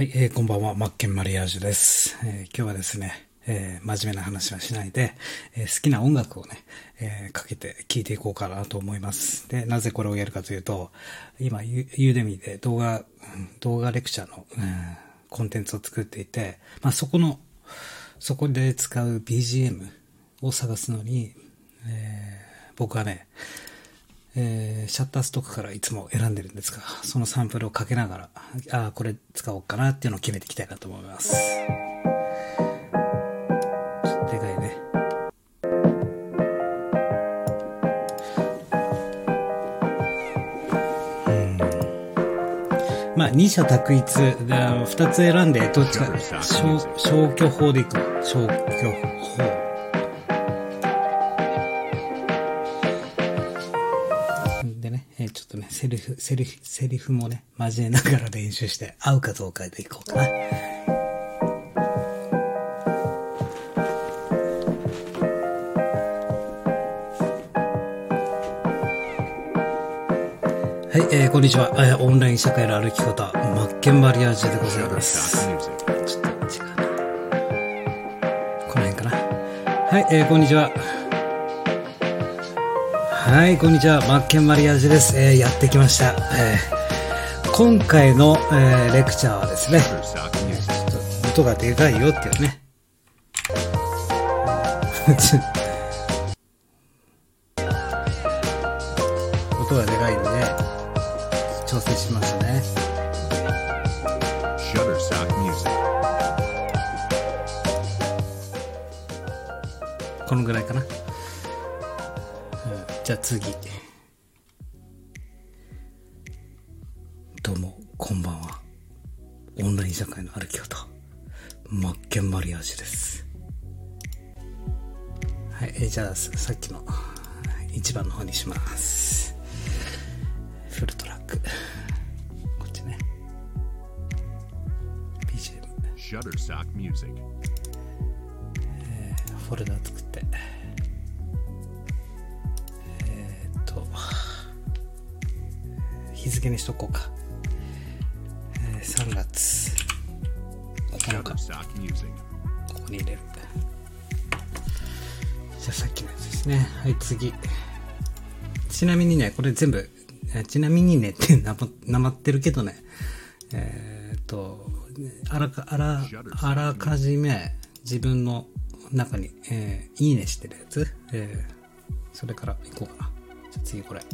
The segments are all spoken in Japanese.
はい、えー、こんばんは、マッケンマリアージュです。えー今日はですね、えー真面目な話はしないで、え好きな音楽をね、えかけて聴いていこうかなと思います。で、なぜこれをやるかというと、今、ユユーデミで動画、動画レクチャーの、うんコンテンツを作っていて、まあ、そこの、そこで使う BGM を探すのに、え僕はね、えーシャッターストックからいつも選んでるんですが、そのサンプルをかけながら、ああ、これ使おうかなっていうのを決めていきたいなと思います。ちょっとでかいね。うんまあ、二者択一、二つ選んで、どっちか、消消去法でいくわ。消去法。セリフ、セリフ、セリフもね、交えながら練習して、合うかどうかでいこうかな。はい、えーこんにちは。えーオンライン社会の歩き方、マッケンバリアージュでございます。ちょっと違うな。この辺かな。はい、えーこんにちは。はい、こんにちは。マッケンマリアージュです。えーやってきました。えー今回の、えーレクチャーはですね、音がでかいよっていうね。オンライン社会の歩き方。マッケンマリアージュです。はい、えーじゃあささっきの一番の方にします。フルトラック。こっちね。BGM。Shutterstock Music. フォルダ作ってえーっと日付にしとこうか、えー3月9日 Shutterstock Music. ここに入れるじゃあさっきのやつですね。はい次。ちなみにねこれ全部ちなみにねってなまなまってるけどね。えーっとあらかあらあらかじめ自分の中に、えーいいねしてるやつ、えーそれからいこうかな。じゃあ次これ。い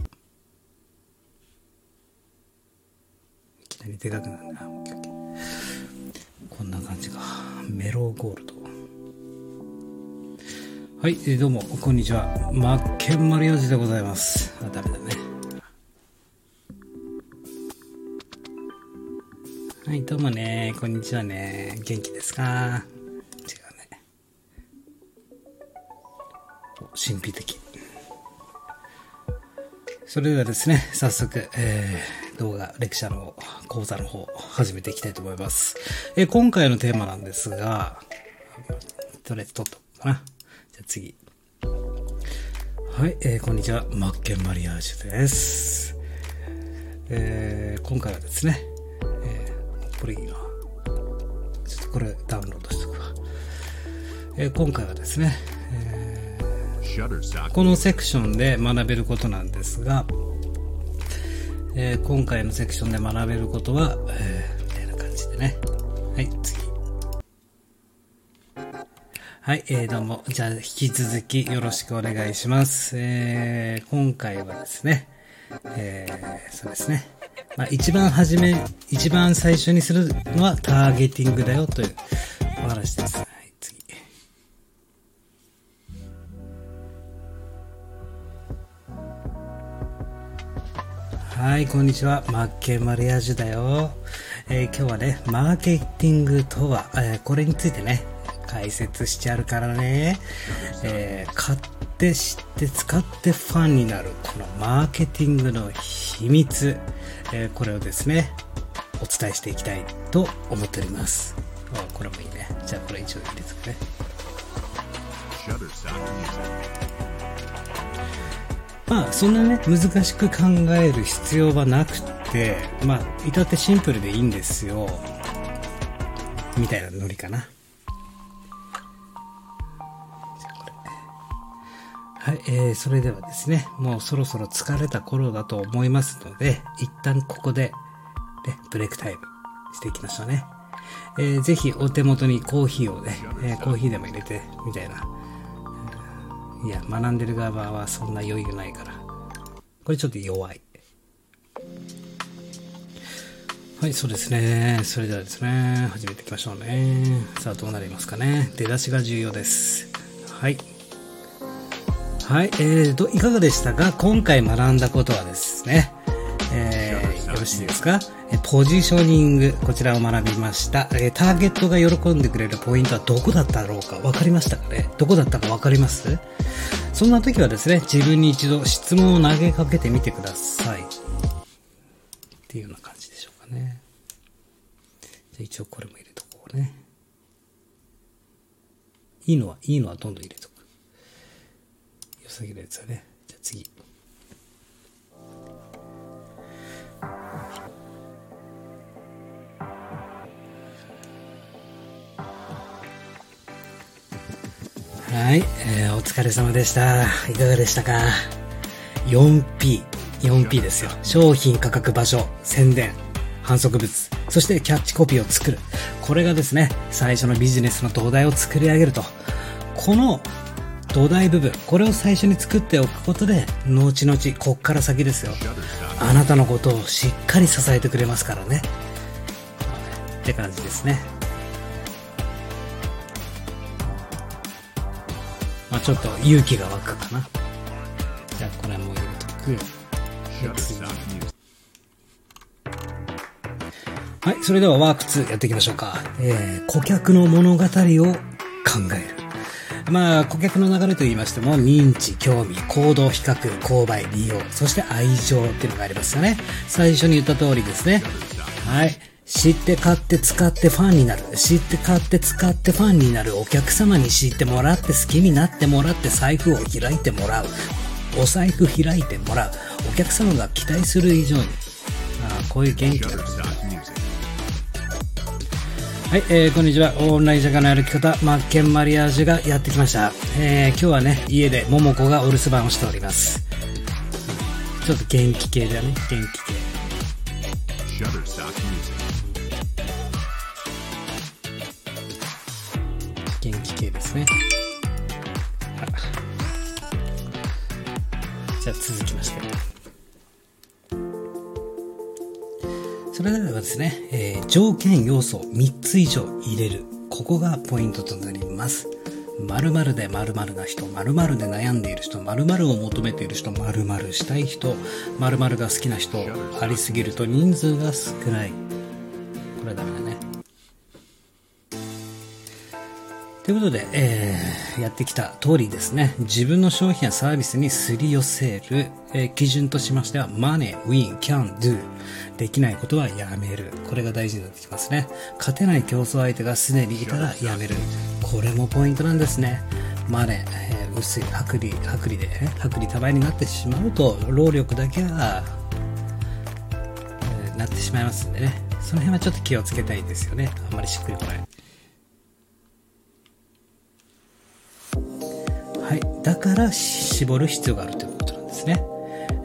きなりでかくなるな。オッケーオッケー。こんな感じか。メローゴールド。はい、えーどうも、こんにちは。マッケンマリオジでございます。あ、ダメだね。はい、どうもね。こんにちはね。元気ですか？違うね。神秘的。それではですね、早速、えー、動画、レクチャーの講座の方、始めていきたいと思います。えー今回のテーマなんですが、とりあえず撮っとこうかな？じゃあ次。はい、えーこんにちは。マッケンマリアージュです。えー今回はですね、えーこれいいな。ちょっとこれダウンロードしとくわ。えー今回はですね、Shutterstock このセクションで学べることなんですが、えー今回のセクションで学べることは、えーみたいな感じでね。はい、次。はい、えー、どうも。じゃあ、引き続きよろしくお願いします。えー、今回はですね、えー、そうですね。まあ、一番初め、一番最初にするのはターゲティングだよというお話です。はい、こんにちは。マッケンマリアージュだよ。えー今日はね、マーケティングとは、えーこれについてね、解説してあるからね、えー買って知って使ってファンになる、このマーケティングの秘密、えこれをですね、お伝えしていきたいと思っております。あこれもいいね。じゃあこれ一応入れてくね。まあ、そんなね、難しく考える必要はなくて、まあ、至ってシンプルでいいんですよ。みたいなノリかな。はい、えー、それではですね、もうそろそろ疲れた頃だと思いますので、一旦ここで、ね、ブレイクタイムしていきましょうね。えー、ぜひお手元にコーヒーをね、えー、コーヒーでも入れて、みたいな。いや、学んでる側はそんな余裕ないから。これちょっと弱い。はい、そうですね。それではですね、始めていきましょうね。さあ、どうなりますかね。出だしが重要です。はい。はい、えー、ど、いかがでしたか？今回学んだことはですね、えー、しいですか？ポジショニング、こちらを学びました。ターゲットが喜んでくれるポイントはどこだったろうか？わかりましたかね？どこだったかわかります？そんな時はですね、自分に一度質問を投げかけてみてください。っていうような感じでしょうかね。じゃ一応これも入れとこうね。いいのは、いいのはどんどん入れとく。良さげなやつはね。じゃあ次。はい、えーお疲れ様でした。いかがでしたか ?4P。4P ですよ。商品、価格、場所、宣伝、反則物、そしてキャッチコピーを作る。これがですね、最初のビジネスの土台を作り上げると。この土台部分、これを最初に作っておくことで、後々、こっから先ですよ。あなたのことをしっかり支えてくれますからね。って感じですね。ちょっと勇気が湧くかな。じゃあこれも入れとく。はい、それではワーク2やっていきましょうか。えー、顧客の物語を考える。まあ、顧客の流れと言いましても、認知、興味、行動、比較、購買、利用、そして愛情っていうのがありますよね。最初に言った通りですね。はい。知って買って使ってファンになる。知って買って使ってファンになる。お客様に知ってもらって好きになってもらって財布を開いてもらう。お財布開いてもらう。お客様が期待する以上に。あーこういう元気な Shutterstock Music. はい、えー、こんにちは。オンライン社会の歩き方、マッケンマリアージュがやってきました。えー、今日はね、家で桃子がお留守番をしております。ちょっと元気系だね、元気系。ね。じゃあ続きまして。それではですね、えー条件要素3つ以上入れる。ここがポイントとなります。〇〇で〇〇な人、〇〇で悩んでいる人、〇〇を求めている人、〇〇したい人、〇〇が好きな人、ありすぎると人数が少ない。ということで、えーやってきた通りですね、自分の商品やサービスにすり寄せる、えー基準としましては、money, win, can, do。できないことはやめる。これが大事になってきますね。勝てない競争相手がすでにいたらやめる。これもポイントなんですね。マネー、えー薄い、薄利、薄利で、ね、薄利多売になってしまうと、労力だけは、えーなってしまいますんでね。その辺はちょっと気をつけたいですよね。あんまりしっくりこない。だから絞る必要があるということなんですね。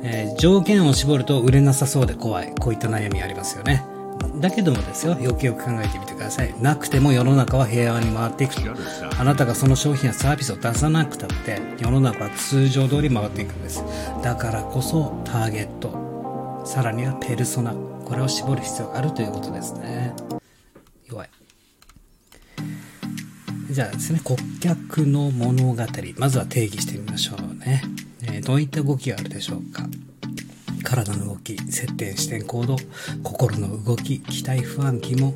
えー条件を絞ると売れなさそうで怖い。こういった悩みありますよね。だけどもですよ、よくよく考えてみてください。なくても世の中は平和に回っていくと。あなたがその商品やサービスを出さなくたって、世の中は通常通り回っていくんです。だからこそターゲット、さらにはペルソナ、これを絞る必要があるということですね。弱い。じゃあですね、顧客の物語。まずは定義してみましょうね。えーどういった動きがあるでしょうか？体の動き、接点、視点、行動、心の動き、期待、不安、疑問。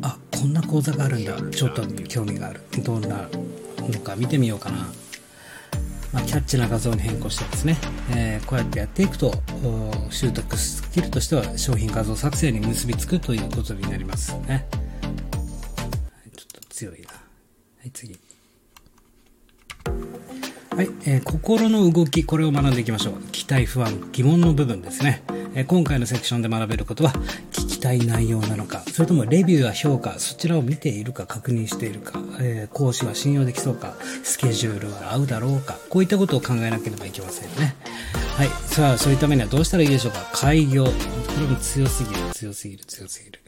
あ、こんな講座があるんだ。ちょっと興味がある。どんなのか見てみようかな。まあ、キャッチな画像に変更してですね、えーこうやってやっていくと、習得スキルとしては商品画像作成に結びつくということになりますね。はい、次。はい、えー心の動き、これを学んでいきましょう。期待、不安、疑問の部分ですね。えー今回のセクションで学べることは聞きたい内容なのか、それともレビューや評価、そちらを見ているか確認しているか、えー講師は信用できそうか、スケジュールは合うだろうか、こういったことを考えなければいけませんね。はい。さあ、そういっためにはどうしたらいいでしょうか？開業。これも強すぎる、強すぎる、強すぎる。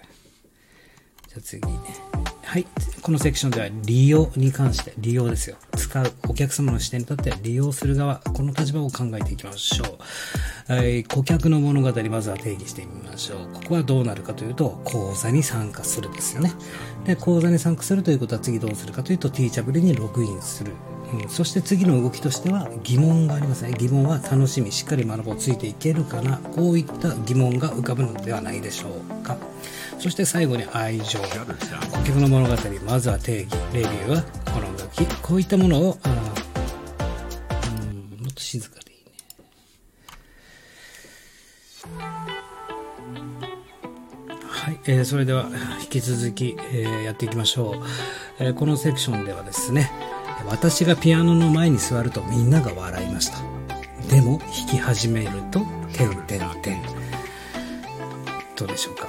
じゃあ次ね。はい。このセクションでは利用に関して、利用ですよ。使うお客様の視点に立って利用する側、この立場を考えていきましょう。はい。顧客の物語、まずは定義してみましょう。ここはどうなるかというと、講座に参加するですよね。で、講座に参加するということは次どうするかというと、ティーチャブルにログインする。うん、そして次の動きとしては疑問がありますね。疑問は楽しみ、しっかり学ぼう、ついていけるかな。こういった疑問が浮かぶのではないでしょうか。そして最後に愛情。顧客の物語、まずは定義、レビューはこの動き。こういったものを、あーうん、もっと静かでいいね。はい、えーそれでは引き続き、えーやっていきましょう、えーこのセクションではですね私がピアノの前に座るとみんなが笑いましたでも弾き始めると点々点どうでしょうか？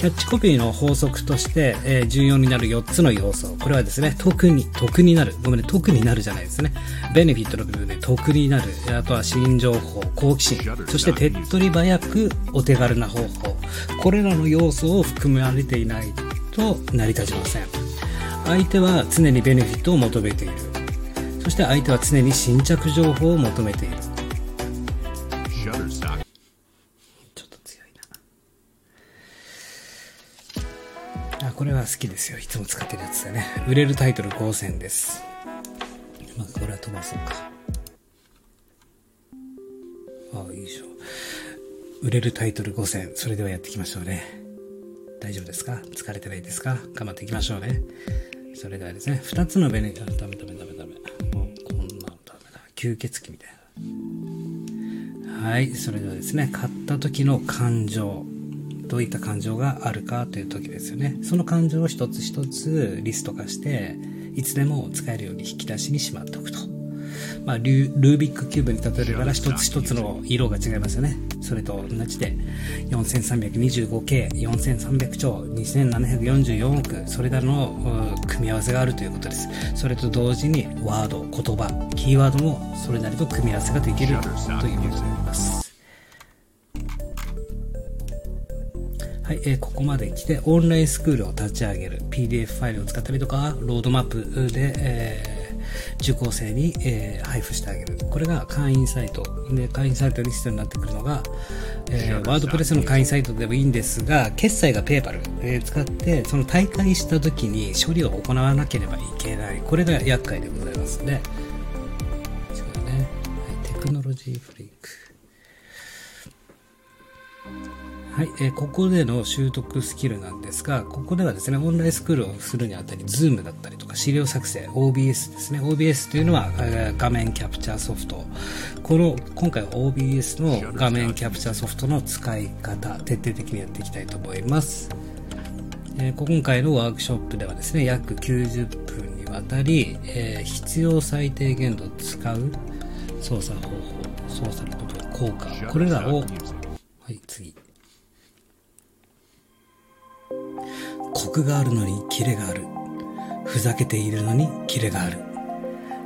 キャッチコピーの法則として、えー重要になる4つの要素。これはですね、得に、得になる。ごめんね、得になるじゃないですね。ベネフィットの部分で得になる。あとは新情報、好奇心。そして手っ取り早くお手軽な方法。これらの要素を含まれていないと成り立ちません。相手は常にベネフィットを求めている。そして相手は常に新着情報を求めている。好きですよ。いつも使ってるやつだね。売れるタイトル5選です。まあ、これは飛ばそうか。ああ、いいでしょう。売れるタイトル5選。それではやっていきましょうね。大丈夫ですか？疲れてないですか？頑張っていきましょうね。それではですね、2つのベネ、あ、ダメダメダメダメ。もうこんなのダメだ。吸血鬼みたいな。はい、それではですね、買った時の感情。どういった感情があるかという時ですよね。その感情を一つ一つリスト化して、いつでも使えるように引き出しにしまっておくと。まあ、ルールービックキューブに例えるなら一つ一つの色が違いますよね。それと同じで、4325K、4300兆、2744億、それらの組み合わせがあるということです。それと同時にワード、言葉、キーワードもそれなりと組み合わせができるということになります。はい、えーここまで来て、オンラインスクールを立ち上げる。PDF ファイルを使ったりとか、ロードマップで、えー受講生に、えー配布してあげる。これが会員サイト。で、会員サイトに必要になってくるのが、えーワードプレスの会員サイトでもいいんですが、決済がペーパル、えー使って、その大会した時に処理を行わなければいけない。これが厄介でございますね。違うね。はい、テクノロジーフリーク。はい、えーここでの習得スキルなんですが、ここではですね、オンラインスクールをするにあたり、Zoom だったりとか、資料作成、OBS ですね。OBS というのは、えー画面キャプチャーソフト。この、今回は OBS の画面キャプチャーソフトの使い方、徹底的にやっていきたいと思います。えー今回のワークショップではですね、約90分にわたり、えー必要最低限度使う操作方法、操作の部分、効果、これらを、はい、次。コクがあるのにキレがある。ふざけているのにキレがある。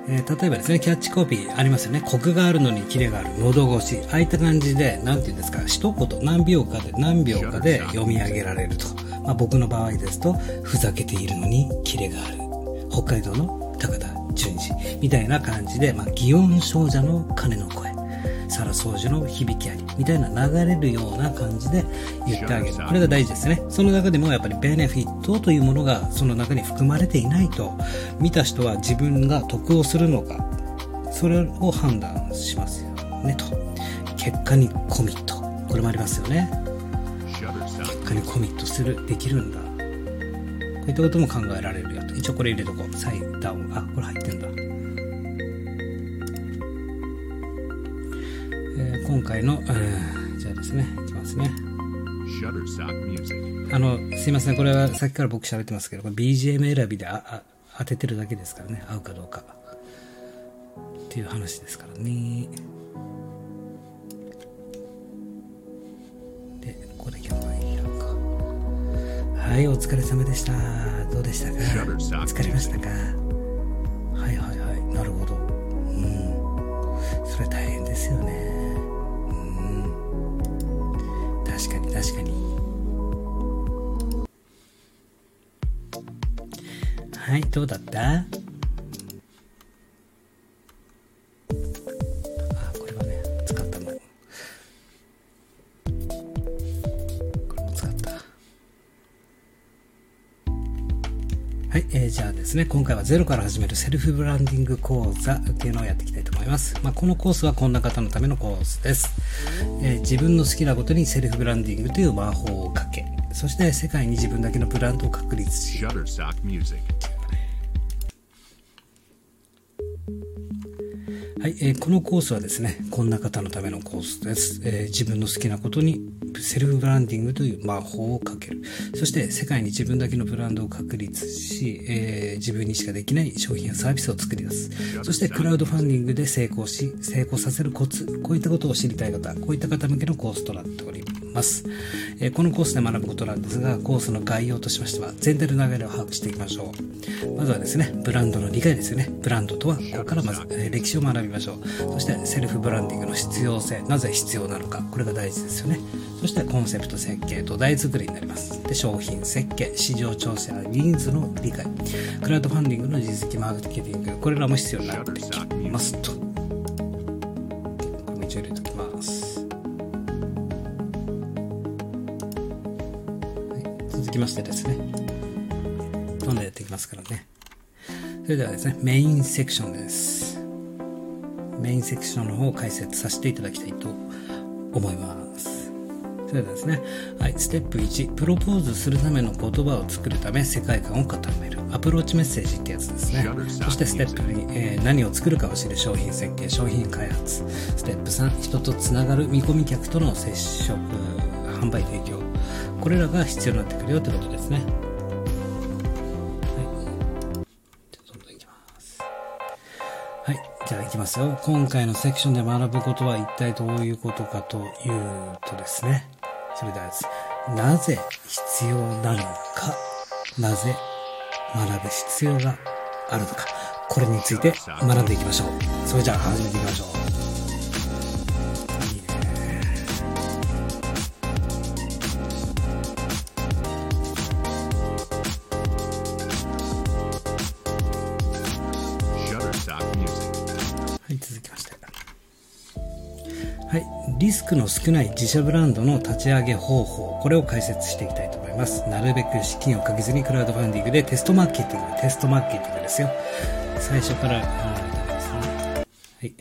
えー例えばですね、キャッチコピーありますよね。コクがあるのにキレがある。喉越し。ああいった感じで、なんていうんですか、一言何秒かで何秒かで読み上げられると。まあ、僕の場合ですと、ふざけているのにキレがある。北海道の高田純次みたいな感じで、まあ、祇園少女の鐘の声。サラ掃除の響きありみたいな流れるような感じで言ってあげる。これが大事ですね。その中でもやっぱりベネフィットというものがその中に含まれていないと見た人は自分が得をするのかそれを判断しますよね。と。結果にコミット。これもありますよね。結果にコミットする。できるんだ。こういったことも考えられるよと。一応これ入れとこう。サイダウンあこれ入ってんだ今回の、えーじゃあですね、いきますね。あの、すいません、これはさっきから僕喋ってますけど、BGM 選びでああ当ててるだけですからね、合うかどうか。っていう話ですからね。こでキャンバイヤーか。はい、お疲れ様でした。どうでしたか？疲れましたか？はい、どうだった？あ、これはね、使ったの。これも使った。はい、えーじゃあですね、今回はゼロから始めるセルフブランディング講座っていうのをやっていきたいと思います。まあ、このコースはこんな方のためのコースです、えー自分の好きなことにセルフブランディングという魔法をかけ、そして世界に自分だけのブランドを確立し、はい、えーこのコースはですね、こんな方のためのコースです。えー自分の好きなことにセルフブランディングという魔法をかける。そして世界に自分だけのブランドを確立し、えー自分にしかできない商品やサービスを作り出す。そしてクラウドファンディングで成功し、成功させるコツ、こういったことを知りたい方、こういった方向けのコースとなっております。ますえこのコースで学ぶことなんですが、コースの概要としましては、全体の流れを把握していきましょう。まずはですね、ブランドの理解ですよね。ブランドとは、ここからまず、え歴史を学びましょう。そして、セルフブランディングの必要性、なぜ必要なのか、これが大事ですよね。そして、コンセプト設計、土台作りになります。で、商品設計、市場調整やニーズの理解、クラウドファンディングの実績マーケティング、これらも必要になってきますと。きましてですね、どんどんやっていきますからね。それではですね、メインセクションです。メインセクションの方を解説させていただきたいと思います。それではですね、はい、ステップ1、プロポーズするための言葉を作るため世界観を固める。アプローチメッセージってやつですね。そしてステップ2、えー何を作るかを知る商品設計、商品開発。ステップ3、人とつながる見込み客との接触、販売提供。これらが必要になってくるよってことですね。はい。じゃあどんどんいきます。はい。じゃあ行きますよ。今回のセクションで学ぶことは一体どういうことかというとですね。それではです。なぜ必要なのか。なぜ学ぶ必要があるのか。これについて学んでいきましょう。それじゃあ始めていきましょう。はい、リスクの少ない自社ブランドの立ち上げ方法、これを解説していきたいと思います。なるべく資金をかけずにクラウドファンディングでテストマーケティング、テストマーケティングですよ。最初から、あーですね。はい。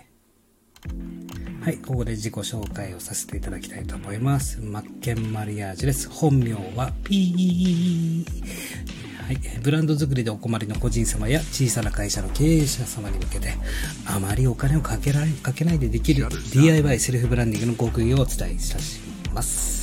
はい、ここで自己紹介をさせていただきたいと思います。マッケンマリアージュです。本名は P。はい、ブランド作りでお困りの個人様や小さな会社の経営者様に向けて、あまりお金をかけられ、かけないでできる DIY セルフブランディングの極意をお伝えいたします。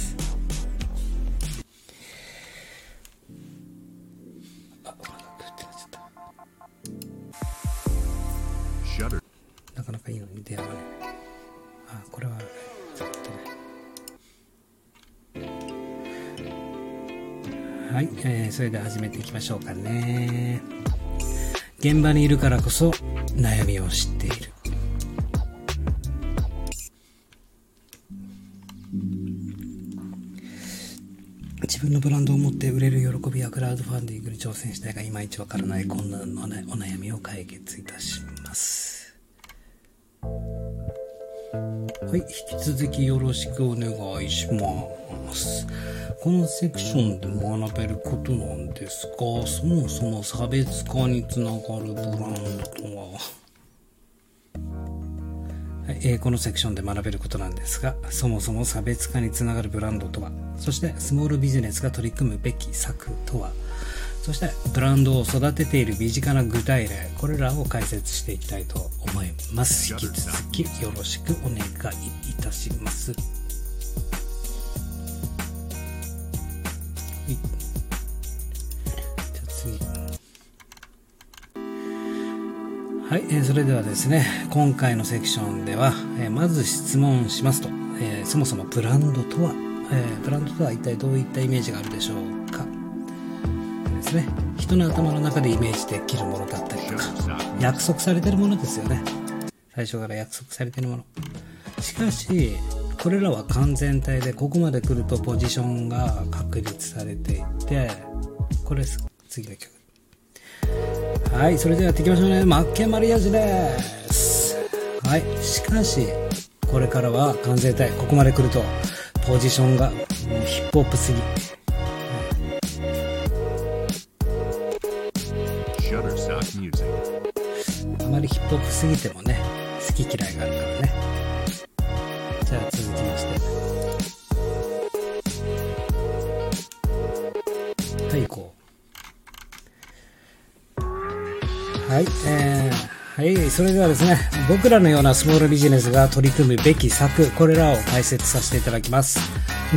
それでは始めていきましょうかね。現場にいるからこそ悩みを知っている。自分のブランドを持って売れる喜びやクラウドファンディングに挑戦したいがいまいちわからない困難のお悩みを解決いたします。はい、引き続きよろしくお願いします。このセクションで学べることなんですが、そもそも差別化につながるブランドとは、えーこのセクションで学べることなんですが、そもそも差別化につながるブランドとは、そしてスモールビジネスが取り組むべき策とは、そしてブランドを育てている身近な具体例、これらを解説していきたいと思います。引き続きよろしくお願いいたします。はい。じゃあ次。はい、えーそれではですね、今回のセクションでは、えーまず質問しますと、えーそもそもブランドとは？えーブランドとは一体どういったイメージがあるでしょうですね。人の頭の中でイメージできるものだったりとか約束されてるものですよね。最初から約束されてるもの。しかしこれらは完全体でここまで来るとポジションが確立されていてこれ次の曲。はいそれではやっていきましょうね。マッケンマリアージュです。はいしかしこれからは完全体ここまで来るとポジションがヒップホップすぎ。あまりヒップすぎてもね、好き嫌いがあるからね。じゃあ続きまして。はい、行こう。はい、えー、はい、それではですね、僕らのようなスモールビジネスが取り組むべき策、これらを解説させていただきます。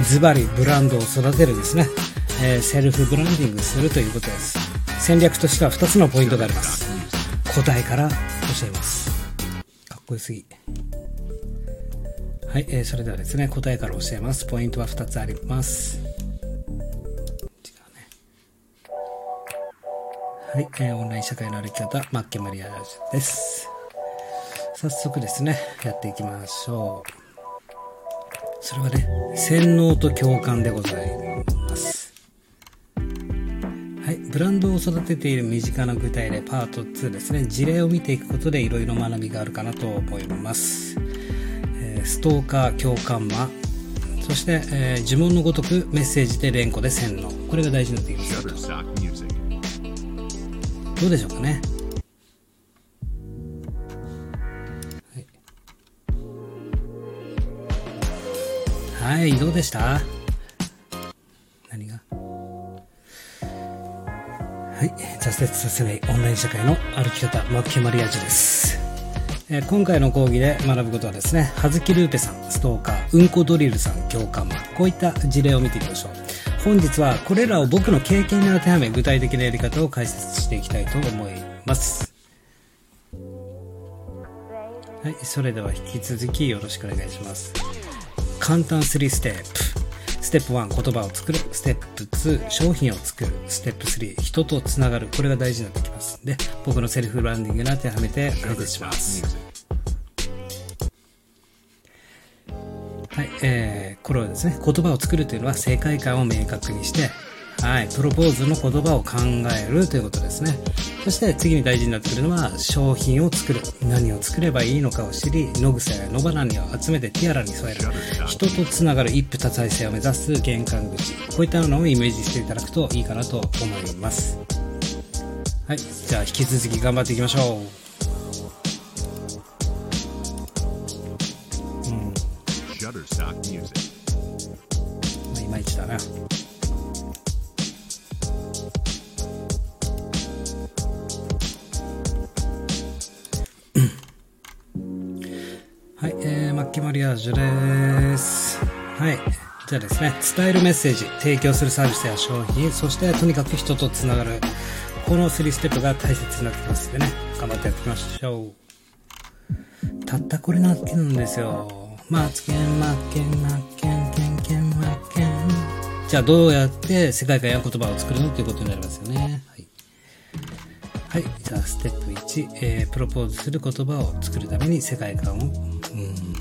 ズバリブランドを育てるですね、えーセルフブランディングするということです。戦略としては2つのポイントがあります。答えから教えます。かっこよすぎ。はい、えーそれではですね、答えから教えます。ポイントは2つあります。はい、えーオンライン社会の歩き方、マッケマリアージュです。早速ですね、やっていきましょう。それはね、洗脳と共感でございま。はい、ブランドを育てている身近な具体例パート2ですね。事例を見ていくことでいろいろ学びがあるかなと思います、えーストーカー共感魔。そして、えー呪文のごとくメッセージで連呼で洗脳。これが大事になってきますどうでしょうかね。はい、はい、どうでした？はい、挫折させないオンライン社会の歩き方、マッケマリアージュです。えー今回の講義で学ぶことはですね、はずきルーペさん、ストーカー、うんこドリルさん、共感魔、こういった事例を見ていきましょう。本日はこれらを僕の経験に当てはめ、具体的なやり方を解説していきたいと思います。はい、それでは引き続きよろしくお願いします。簡単3ステップ。ステップ1、言葉を作る。ステップ2、商品を作る。ステップ3、人とつながる。これが大事になってきます。で、僕のセルフブランディングに当てはめて解説します。はい、えー、これはですね、言葉を作るというのは世界観を明確にして、はい、プロポーズの言葉を考えるということですね。そして次に大事になってくるのは商品を作る。何を作ればいいのかを知り、野草や野花にを集めてティアラに添える。人とつながる一夫多妻制を目指す玄関口。こういったのをイメージしていただくといいかなと思います。はい、じゃあ引き続き頑張っていきましょう。ジュです。はい。じゃあですね、伝えるメッセージ、提供するサービスや商品、そしてとにかく人とつながる。この3ステップが大切になってきますんでね、頑張ってやっていきましょう。たったこれなだけなんですよ。マツケン、マッケン、マッケン、ケンケン、マッケン。じゃあどうやって世界観や言葉を作るのっていうことになりますよね。はい。はい。じゃあステップ1、えー、プロポーズする言葉を作るために世界観を、うん。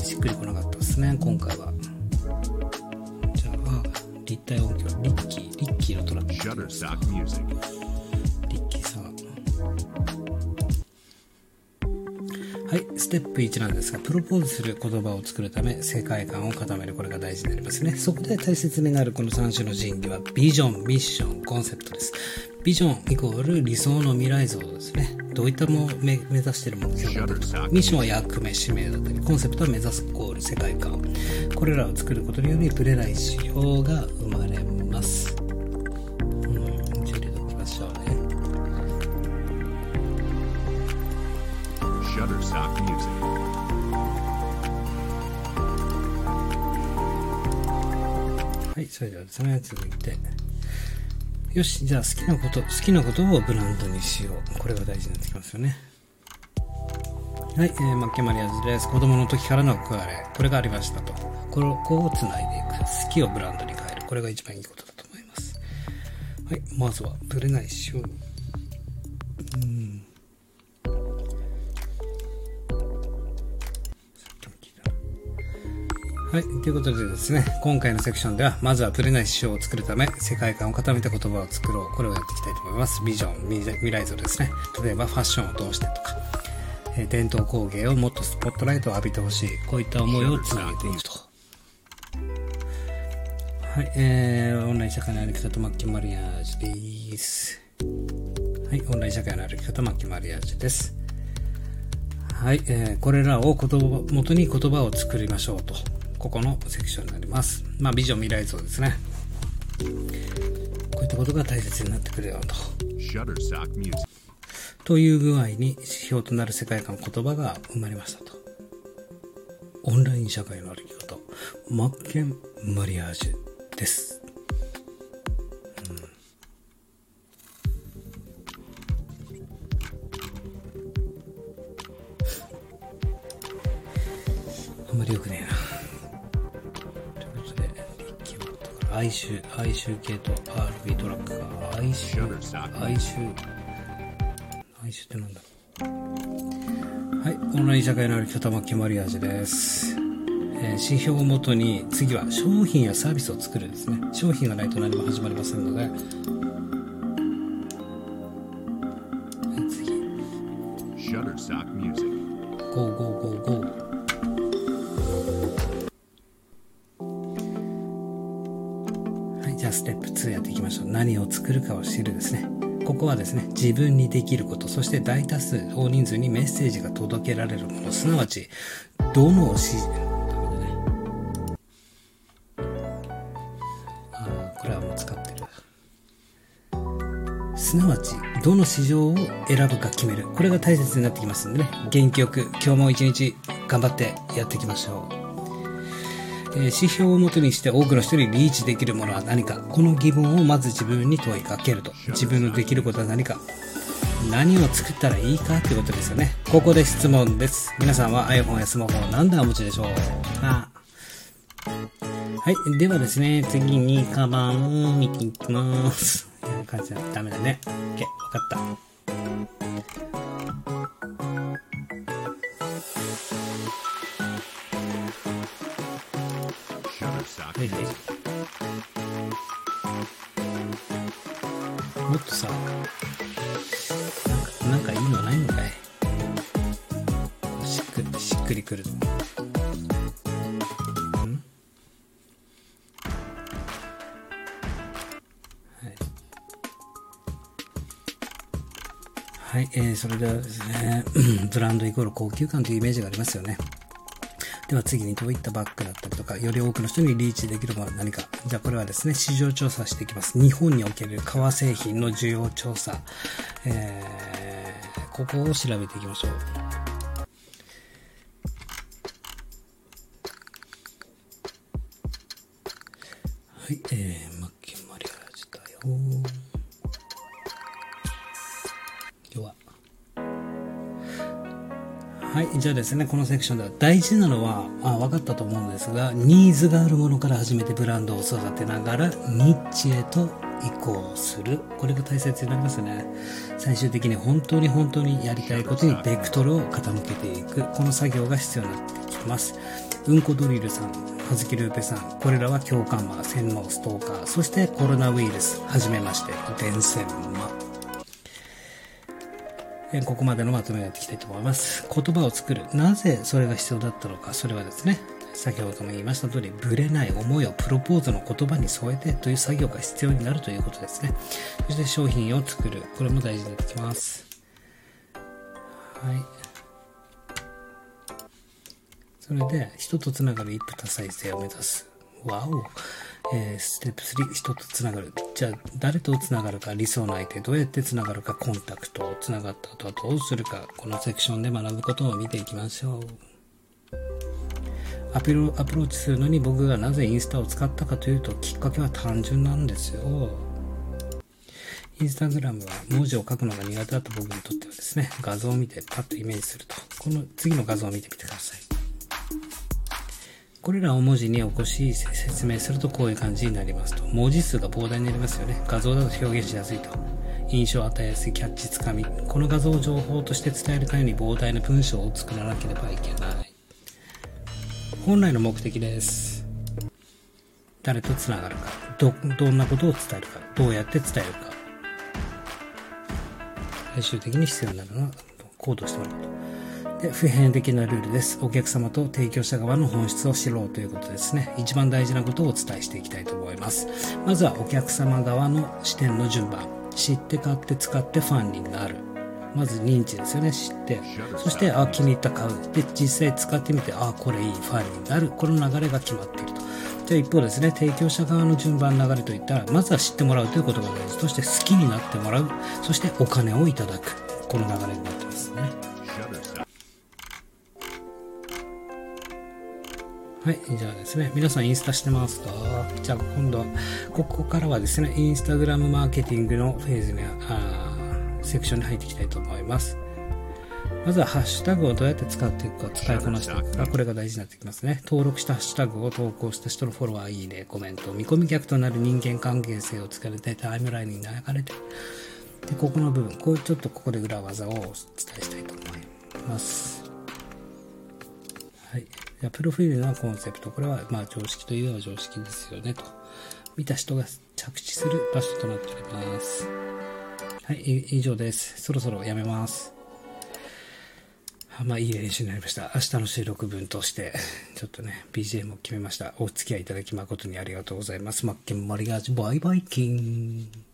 りしっくりこなかったですね、今回は。じゃあ、立体音響、リッキー、リッキーのトラック。リッキーさん。はい、ステップ1なんですが、プロポーズする言葉を作るため、世界観を固める、これが大事になりますね。そこで大切になるこの3種の神器は、ビジョン、ミッション、コンセプトです。ビジョンイコール理想の未来像ですね。どういったも目目指している目標だったりミッションは役目、使命だったり、コンセプトは目指すゴール、世界観。これらを作ることにより、ブレない仕様が生まれます。うん、一応入れておきましょうね。Shutterstock Music. はい、それではですね、続いて。よし、じゃあ好きなこと、好きなことをブランドにしよう。これが大事になってきますよね。はい、えー、マッケマリアズです。子供の時からの憧れ。これがありましたと。これをこう繋いでいく。好きをブランドに変える。これが一番いいことだと思います。はい、まずは、ブレない塩。うん。はい。ということでですね、今回のセクションでは、まずはブレない仕様を作るため、世界観を固めた言葉を作ろう。これをやっていきたいと思います。ビジョン、未来像ですね。例えば、ファッションを通してとか、え伝統工芸をもっとスポットライトを浴びてほしい。こういった思いをつなげていくと。はい、えー、オンライン社会の歩き方、マッキーマリアージュです。はい、オンライン社会の歩き方、マッキーマリアージュです。はい、えーこれらを言葉、元に言葉を作りましょうと。ここのセクションになります。まあ、ビジョン未来像ですね。こういったことが大切になってくるよと。という具合に指標となる世界観言葉が生まれましたと。オンライン社会の歩き方、マッケンマリアージュです。哀愁系と RB トラックが哀愁、哀愁、哀愁ってなんだ。はい、オンライン社会の歩き方マッケンマリアージュです。えー指標をもとに次は商品やサービスを作るですね。商品がないと何も始まりませんので。何を作るかを知るですね。ここはですね、自分にできること、そして大多数、大人数にメッセージが届けられるもの、すなわち、どのし、これはもう使ってる。すなわち、どの市場を選ぶか決める。これが大切になってきますんでね。元気よく、今日も一日頑張ってやっていきましょう。えー指標をもとにして多くの人にリーチできるものは何か。この疑問をまず自分に問いかけると。自分のできることは何か。何を作ったらいいかってことですよね。ここで質問です。皆さんは iPhone やスマホを何台お持ちでしょうか？はい。ではですね、次にカバンを見ていきます。いや感じだ。ダメだね。OK。わかった。くり、くるの。はい。はい、えー、それではですね、ブランドイコール高級感というイメージがありますよね。では次にどういったバッグだったりとか、より多くの人にリーチできるものは何か。じゃあこれはですね、市場調査していきます。日本における革製品の需要調査。えー、ここを調べていきましょう。じゃあですね、このセクションでは大事なのは、あ分かったと思うんですが、ニーズがあるものから始めてブランドを育てながら、ニッチへと移行する。これが大切になりますね。最終的に本当に本当にやりたいことにベクトルを傾けていく。この作業が必要になってきます。うんこドリルさん、はずきルーペさん、これらは共感魔、洗脳ストーカー、そしてコロナウイルス、はじめまして、伝染魔。えここまでのまとめをやっていきたいと思います。言葉を作る。なぜそれが必要だったのか。それはですね、先ほども言いました通り、ぶれない思いをプロポーズの言葉に添えてという作業が必要になるということですね。そして商品を作る。これも大事になってきます。はい。それで、人とつながる一夫多妻制を目指す。わお。えーステップ3、人とつながる。じゃあ、誰とつながるか、理想の相手、どうやってつながるか、コンタクト、つながった後はどうするか、このセクションで学ぶことを見ていきましょう。アピロアプローチするのに僕がなぜインスタを使ったかというと、きっかけは単純なんですよ。インスタグラムは文字を書くのが苦手だった僕にとってはですね、画像を見てパッとイメージすると。この次の画像を見てみてください。これらを文字に起こし説明するとこういう感じになりますと。文字数が膨大になりますよね。画像だと表現しやすいと。印象を与えやすいキャッチつかみ。この画像を情報として伝えるために膨大な文章を作らなければいけない。本来の目的です。誰と繋がるか。ど、どんなことを伝えるか。どうやって伝えるか。最終的に必要になるのは行動してもらうと。で、普遍的なルールです。お客様と提供者側の本質を知ろうということですね。一番大事なことをお伝えしていきたいと思います。まずはお客様側の視点の順番。知って買って使ってファンになる。まず認知ですよね、知って。そして、あ、気に入った買う。で、実際使ってみて、あ、これいい、ファンになる。この流れが決まっていると。じゃあ一方ですね、提供者側の順番流れといったら、まずは知ってもらうということが大事。そして好きになってもらう。そしてお金をいただく。この流れになってますね。はい、じゃあですね、皆さんインスタしてますか？じゃあ今度は、ここからはですね、インスタグラムマーケティングのフェーズに、あセクションに入っていきたいと思います。まずはハッシュタグをどうやって使っていくか、使いこなしていくか、これが大事になってきますね。登録したハッシュタグを投稿した人のフォロワー、いいね、コメント、見込み客となる人間関係性を作れて、タイムラインに流れて、で、ここの部分、こうちょっとここで裏技をお伝えしたいと思います。はい。じゃプロフィールのコンセプト。これは、まあ、常識といえば常識ですよね、と。見た人が着地する場所となっております。はい、以上です。そろそろやめます。まあ、いい練習になりました。明日の収録分として、ちょっとね、BGM を決めました。お付き合いいただき誠にありがとうございます。マッケンマリアージュ、バイバイキン。